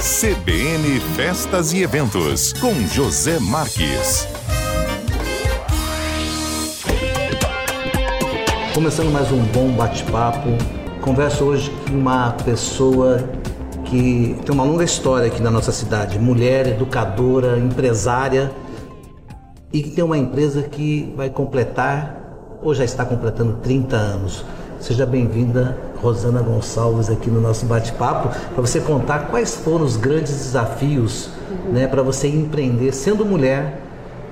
CBN Festas e Eventos, com José Marques. Começando mais um bom bate-papo. Converso hoje com uma pessoa que tem uma longa história aqui na nossa cidade, mulher, educadora, empresária e que tem uma empresa que vai completar ou já está completando 30 anos. Seja bem-vinda, Rosana Gonçalves, aqui no nosso bate-papo, para você contar quais foram os grandes desafios uhum. né, para você empreender sendo mulher.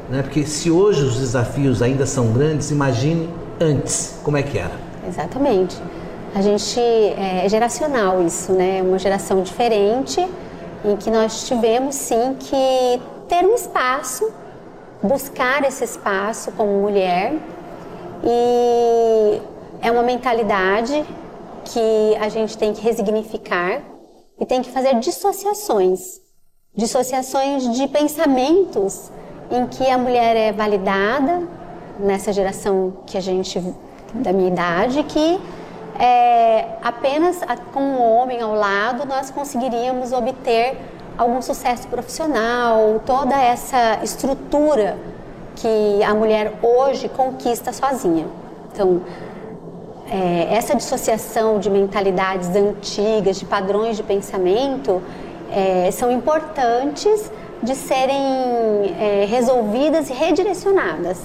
Né, porque se hoje os desafios ainda são grandes, imagine antes, como é que era? Exatamente. A gente é, é geracional isso, né? Uma geração diferente em que nós tivemos sim que ter um espaço, buscar esse espaço como mulher e é uma mentalidade que a gente tem que resignificar e tem que fazer dissociações, dissociações de pensamentos em que a mulher é validada nessa geração que a gente da minha idade que é, apenas com um homem ao lado nós conseguiríamos obter algum sucesso profissional, toda essa estrutura que a mulher hoje conquista sozinha. Então, é, essa dissociação de mentalidades antigas, de padrões de pensamento, é, são importantes de serem é, resolvidas e redirecionadas.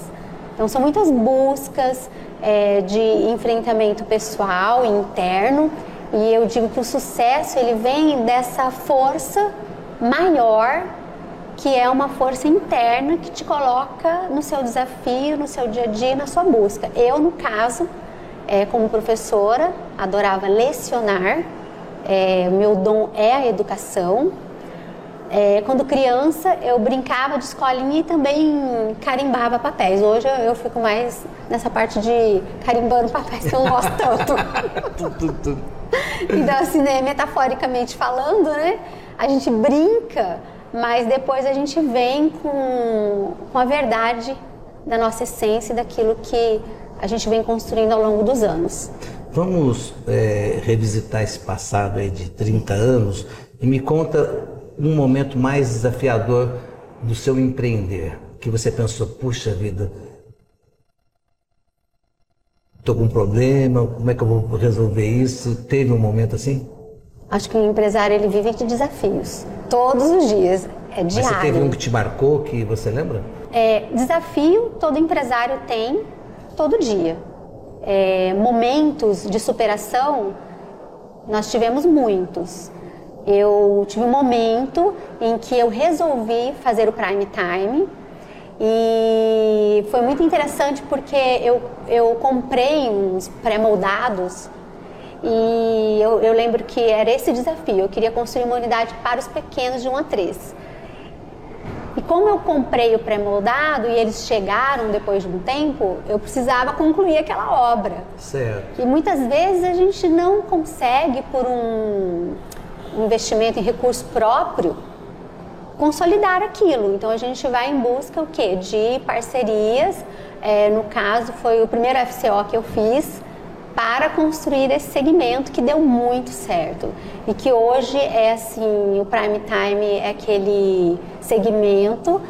Então, são muitas buscas é, de enfrentamento pessoal e interno, e eu digo que o sucesso ele vem dessa força maior que é uma força interna que te coloca no seu desafio, no seu dia a dia, na sua busca. Eu, no caso, é, como professora, adorava lecionar, é, meu dom é a educação. É, quando criança, eu brincava de escolinha e também carimbava papéis. Hoje eu, eu fico mais nessa parte de carimbando papéis que eu não gosto tanto. então, assim, né, metaforicamente falando, né, a gente brinca, mas depois a gente vem com, com a verdade da nossa essência, daquilo que a gente vem construindo ao longo dos anos. Vamos é, revisitar esse passado aí de 30 anos e me conta um momento mais desafiador do seu empreender, que você pensou, puxa vida, estou com um problema, como é que eu vou resolver isso? Teve um momento assim? Acho que o empresário ele vive de desafios, todos os dias, é diário. Mas você teve um que te marcou, que você lembra? É, desafio todo empresário tem, todo dia. É, momentos de superação, nós tivemos muitos. Eu tive um momento em que eu resolvi fazer o prime time e foi muito interessante porque eu, eu comprei uns pré-moldados e eu, eu lembro que era esse desafio. Eu queria construir uma unidade para os pequenos de 1 a 3. E como eu comprei o pré-moldado e eles chegaram depois de um tempo, eu precisava concluir aquela obra. Certo. E muitas vezes a gente não consegue, por um investimento em recurso próprio, consolidar aquilo. Então a gente vai em busca o quê? De parcerias. É, no caso, foi o primeiro FCO que eu fiz para construir esse segmento que deu muito certo. E que hoje é assim o prime time é aquele segmento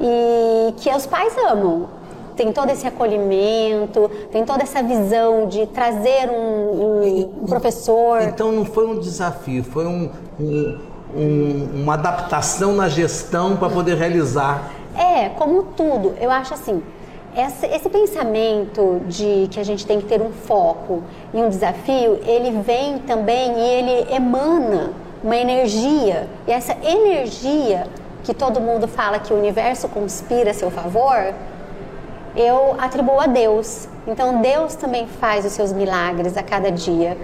e que os pais amam. Tem todo esse acolhimento tem toda essa visão de trazer um, um professor. então não foi um desafio foi um, um, um uma adaptação na gestão para poder realizar. É como tudo. Eu acho assim esse, esse, pensamento de que a gente tem que ter um foco e um desafio, ele vem também e ele emana uma energia. E essa energia que todo mundo fala que o universo conspira a seu favor, eu atribuo a Deus. Então Deus também faz os seus milagres a cada dia.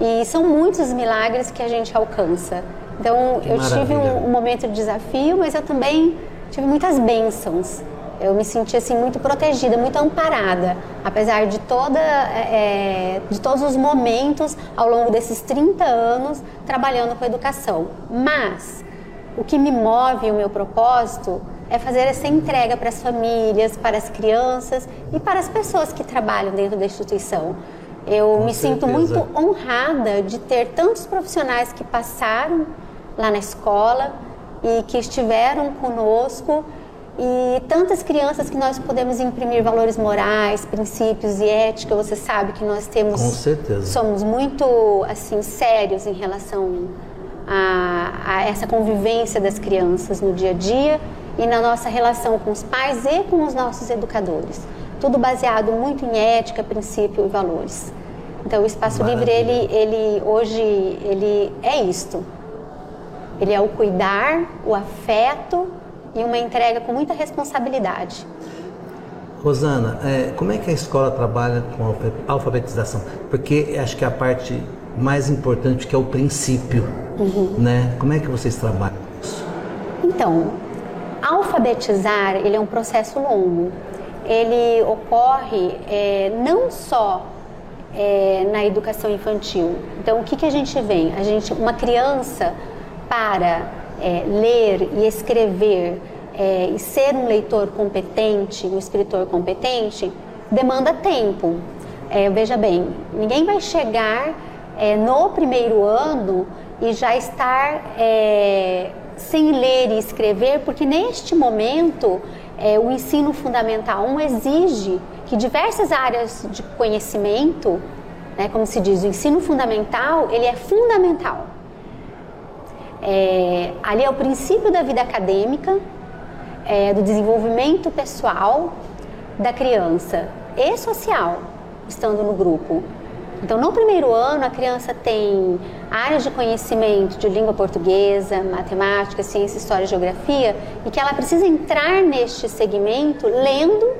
E são muitos os milagres que a gente alcança. Então que eu maravilha. tive um, um momento de desafio, mas eu também tive muitas bênçãos. Eu me senti assim muito protegida, muito amparada, apesar de toda, é, de todos os momentos ao longo desses 30 anos trabalhando com educação. Mas o que me move o meu propósito é fazer essa entrega para as famílias, para as crianças e para as pessoas que trabalham dentro da instituição. Eu com me certeza. sinto muito honrada de ter tantos profissionais que passaram lá na escola e que estiveram conosco e tantas crianças que nós podemos imprimir valores morais, princípios e ética. Você sabe que nós temos. Com certeza. Somos muito assim sérios em relação a, a essa convivência das crianças no dia a dia e na nossa relação com os pais e com os nossos educadores. Tudo baseado muito em ética, princípio e valores. Então o espaço Maravilha. livre ele, ele hoje ele é isto. Ele é o cuidar, o afeto e uma entrega com muita responsabilidade. Rosana, é, como é que a escola trabalha com a alfabetização? Porque acho que a parte mais importante que é o princípio, uhum. né? Como é que vocês trabalham isso? Então, alfabetizar ele é um processo longo. Ele ocorre é, não só é, na educação infantil. Então, o que, que a gente vê? A gente, uma criança para é, ler e escrever é, e ser um leitor competente, um escritor competente, demanda tempo. É, veja bem, ninguém vai chegar é, no primeiro ano e já estar é, sem ler e escrever, porque neste momento é, o ensino fundamental 1 exige que diversas áreas de conhecimento, né, como se diz, o ensino fundamental, ele é fundamental. É, ali é o princípio da vida acadêmica, é, do desenvolvimento pessoal da criança e social, estando no grupo. Então, no primeiro ano, a criança tem áreas de conhecimento de língua portuguesa, matemática, ciência, história e geografia, e que ela precisa entrar neste segmento lendo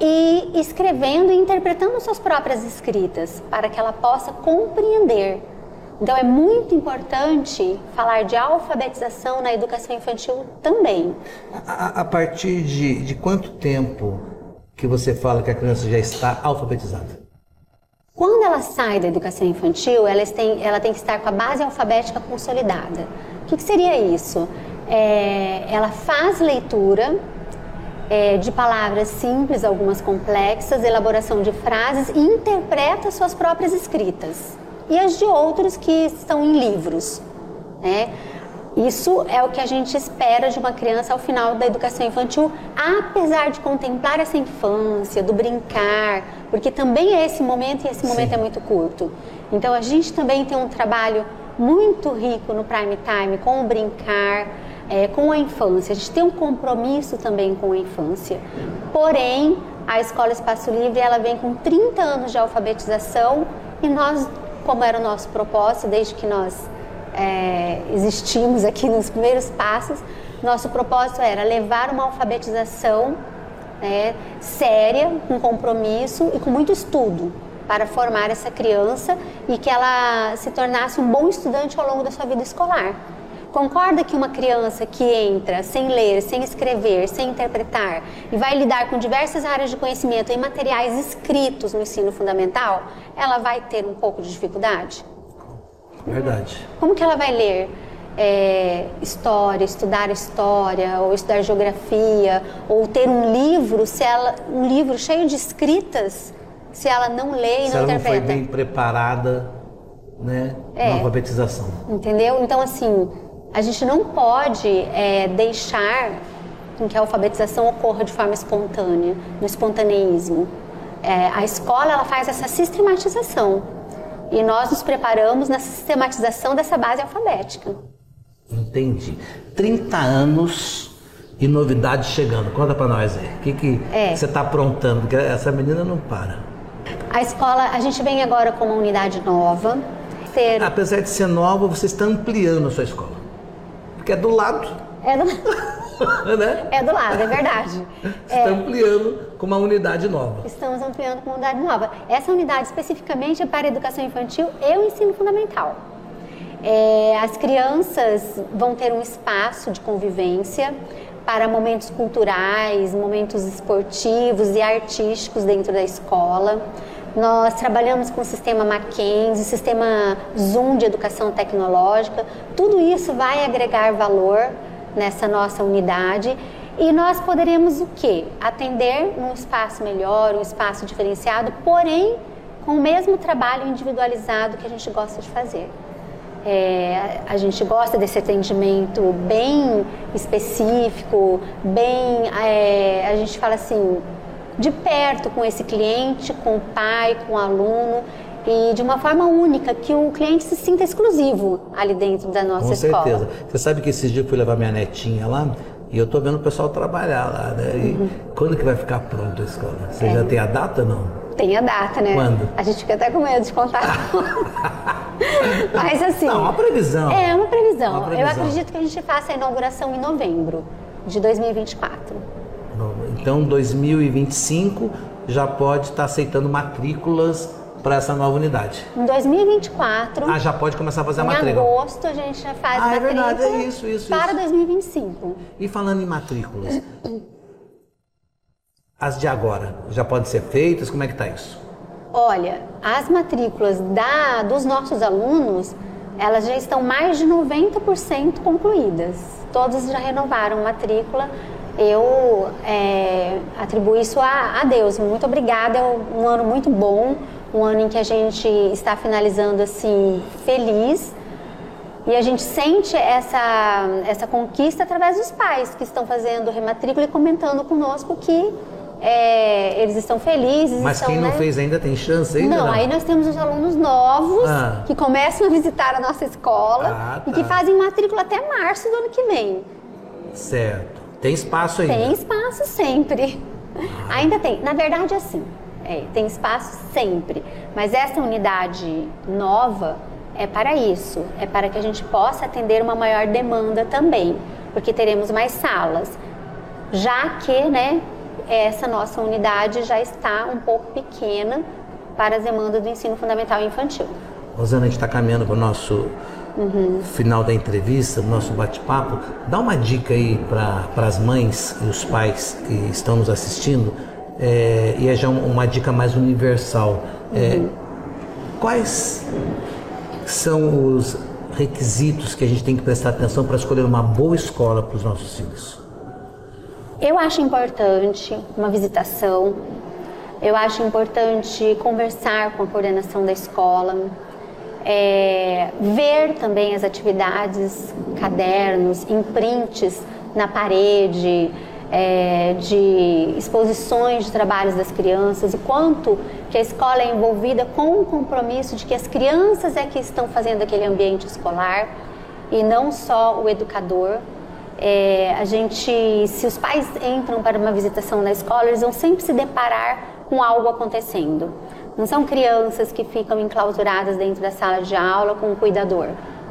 e escrevendo e interpretando suas próprias escritas, para que ela possa compreender então é muito importante falar de alfabetização na educação infantil também. A, a partir de, de quanto tempo que você fala que a criança já está alfabetizada? Quando ela sai da educação infantil, ela tem, ela tem que estar com a base alfabética consolidada. O que, que seria isso? É, ela faz leitura é, de palavras simples, algumas complexas, elaboração de frases e interpreta suas próprias escritas e as de outros que estão em livros. Né? Isso é o que a gente espera de uma criança ao final da educação infantil, apesar de contemplar essa infância, do brincar, porque também é esse momento e esse momento Sim. é muito curto. Então a gente também tem um trabalho muito rico no prime time com o brincar, é, com a infância. A gente tem um compromisso também com a infância. Porém, a Escola Espaço Livre ela vem com 30 anos de alfabetização e nós como era o nosso propósito desde que nós é, existimos aqui nos primeiros passos, nosso propósito era levar uma alfabetização né, séria, com compromisso e com muito estudo para formar essa criança e que ela se tornasse um bom estudante ao longo da sua vida escolar. Concorda que uma criança que entra sem ler, sem escrever, sem interpretar e vai lidar com diversas áreas de conhecimento em materiais escritos no ensino fundamental, ela vai ter um pouco de dificuldade? Verdade. Como que ela vai ler é, história, estudar história, ou estudar geografia, ou ter um livro, se ela, um livro cheio de escritas, se ela não lê e se não interpreta? Se ela não foi bem preparada, né, é, na alfabetização. Entendeu? Então, assim, a gente não pode é, deixar que a alfabetização ocorra de forma espontânea, no espontaneísmo. É, a escola ela faz essa sistematização e nós nos preparamos na sistematização dessa base alfabética. Entendi. 30 anos e novidade chegando. Conta para nós aí. O que, que é. você está aprontando? Porque essa menina não para. A escola, a gente vem agora com uma unidade nova. Ter... Apesar de ser nova, você está ampliando a sua escola. Porque é do lado. É do lado. né? É do lado, é verdade. Está é. ampliando com uma unidade nova. Estamos ampliando com uma unidade nova. Essa unidade especificamente é para a educação infantil e o ensino fundamental. É, as crianças vão ter um espaço de convivência para momentos culturais, momentos esportivos e artísticos dentro da escola. Nós trabalhamos com o sistema Mackenzie, sistema Zoom de educação tecnológica. Tudo isso vai agregar valor nessa nossa unidade e nós poderemos o quê? Atender num espaço melhor, um espaço diferenciado, porém com o mesmo trabalho individualizado que a gente gosta de fazer. É, a gente gosta desse atendimento bem específico, bem. É, a gente fala assim, de perto com esse cliente, com o pai, com o aluno e de uma forma única, que o cliente se sinta exclusivo ali dentro da nossa com escola. Com certeza. Você sabe que esses dias eu fui levar minha netinha lá e eu tô vendo o pessoal trabalhar lá, né? E uhum. quando que vai ficar pronta a escola? Você é. já tem a data ou não? Tem a data, né? Quando? A gente fica até com medo de contar. Mas assim. Não, uma previsão. É, uma previsão. uma previsão. Eu acredito que a gente faça a inauguração em novembro de 2024. Então, 2025 já pode estar aceitando matrículas para essa nova unidade. Em 2024. Ah, já pode começar a fazer a matrícula. Em agosto a gente já faz ah, matrícula. é verdade, é isso, isso. Para isso. 2025. E falando em matrículas, as de agora já podem ser feitas? Como é que está isso? Olha, as matrículas da, dos nossos alunos, elas já estão mais de 90% concluídas. Todos já renovaram matrícula. Eu é, atribuo isso a, a Deus. Muito obrigada, é um ano muito bom, um ano em que a gente está finalizando assim feliz. E a gente sente essa, essa conquista através dos pais que estão fazendo rematrícula e comentando conosco que é, eles estão felizes. Mas estão, quem não né? fez ainda tem chance ainda? Não, não, aí nós temos os alunos novos ah. que começam a visitar a nossa escola ah, tá. e que tá. fazem matrícula até março do ano que vem. Certo. Tem espaço ainda? Tem espaço sempre. Ah. Ainda tem. Na verdade, assim, é, tem espaço sempre. Mas essa unidade nova é para isso. É para que a gente possa atender uma maior demanda também. Porque teremos mais salas. Já que, né, essa nossa unidade já está um pouco pequena para as demandas do ensino fundamental e infantil. Rosana, a gente está caminhando para o nosso uhum. final da entrevista, do nosso bate-papo. Dá uma dica aí para as mães e os pais que estão nos assistindo, é, e é já uma dica mais universal. É, uhum. Quais são os requisitos que a gente tem que prestar atenção para escolher uma boa escola para os nossos filhos? Eu acho importante uma visitação, eu acho importante conversar com a coordenação da escola, é, ver também as atividades, cadernos, imprints na parede, é, de exposições de trabalhos das crianças e quanto que a escola é envolvida com o compromisso de que as crianças é que estão fazendo aquele ambiente escolar e não só o educador. É, a gente, se os pais entram para uma visitação na escola, eles vão sempre se deparar com algo acontecendo. Não são crianças que ficam enclausuradas dentro da sala de aula com o cuidador,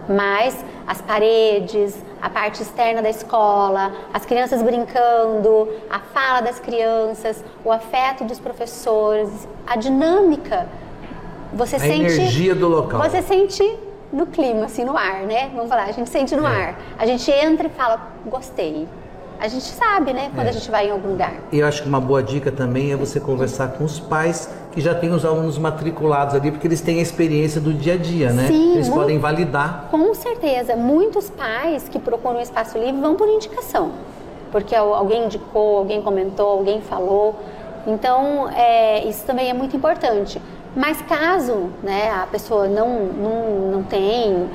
mas as paredes, a parte externa da escola, as crianças brincando, a fala das crianças, o afeto dos professores, a dinâmica. Você a sente energia do local. Você sente no clima, assim, no ar, né? Vamos falar, a gente sente no é. ar. A gente entra e fala, gostei. A gente sabe, né, quando é. a gente vai em algum lugar. E eu acho que uma boa dica também é você conversar com os pais que já têm os alunos matriculados ali, porque eles têm a experiência do dia a dia, né? Sim, eles muito, podem validar. Com certeza. Muitos pais que procuram o espaço livre vão por indicação. Porque alguém indicou, alguém comentou, alguém falou. Então, é, isso também é muito importante. Mas caso né, a pessoa não, não, não tem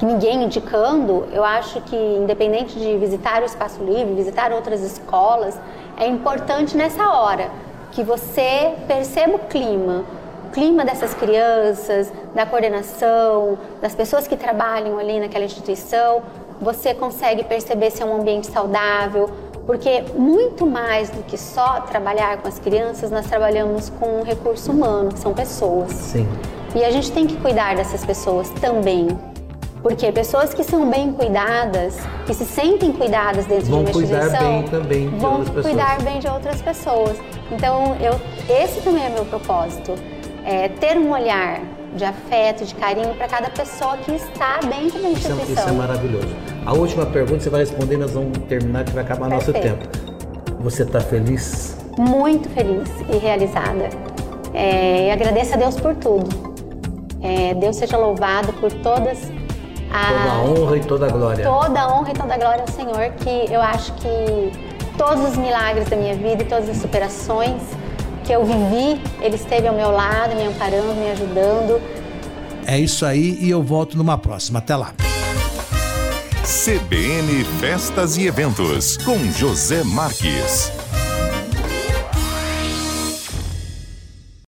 ninguém indicando, eu acho que independente de visitar o espaço livre, visitar outras escolas, é importante nessa hora que você perceba o clima, o clima dessas crianças, da coordenação, das pessoas que trabalham ali naquela instituição, você consegue perceber se é um ambiente saudável, porque muito mais do que só trabalhar com as crianças, nós trabalhamos com um recurso humano, que são pessoas. Sim. E a gente tem que cuidar dessas pessoas também. Porque pessoas que são bem cuidadas, que se sentem cuidadas dentro vão de uma instituição, cuidar bem também de vão outras pessoas. cuidar bem de outras pessoas. Então, eu, esse também é meu propósito, é ter um olhar de afeto, de carinho para cada pessoa que está dentro da instituição. Isso é, isso é maravilhoso. A última pergunta você vai responder, nós vamos terminar que vai acabar Perfeito. nosso tempo. Você está feliz? Muito feliz e realizada. É, e agradeço a Deus por tudo. É, Deus seja louvado por todas a, toda a honra e toda a glória. Toda a honra e toda a glória ao Senhor, que eu acho que todos os milagres da minha vida e todas as superações que eu vivi, Ele esteve ao meu lado, me amparando, me ajudando. É isso aí e eu volto numa próxima. Até lá. CBN Festas e Eventos com José Marques.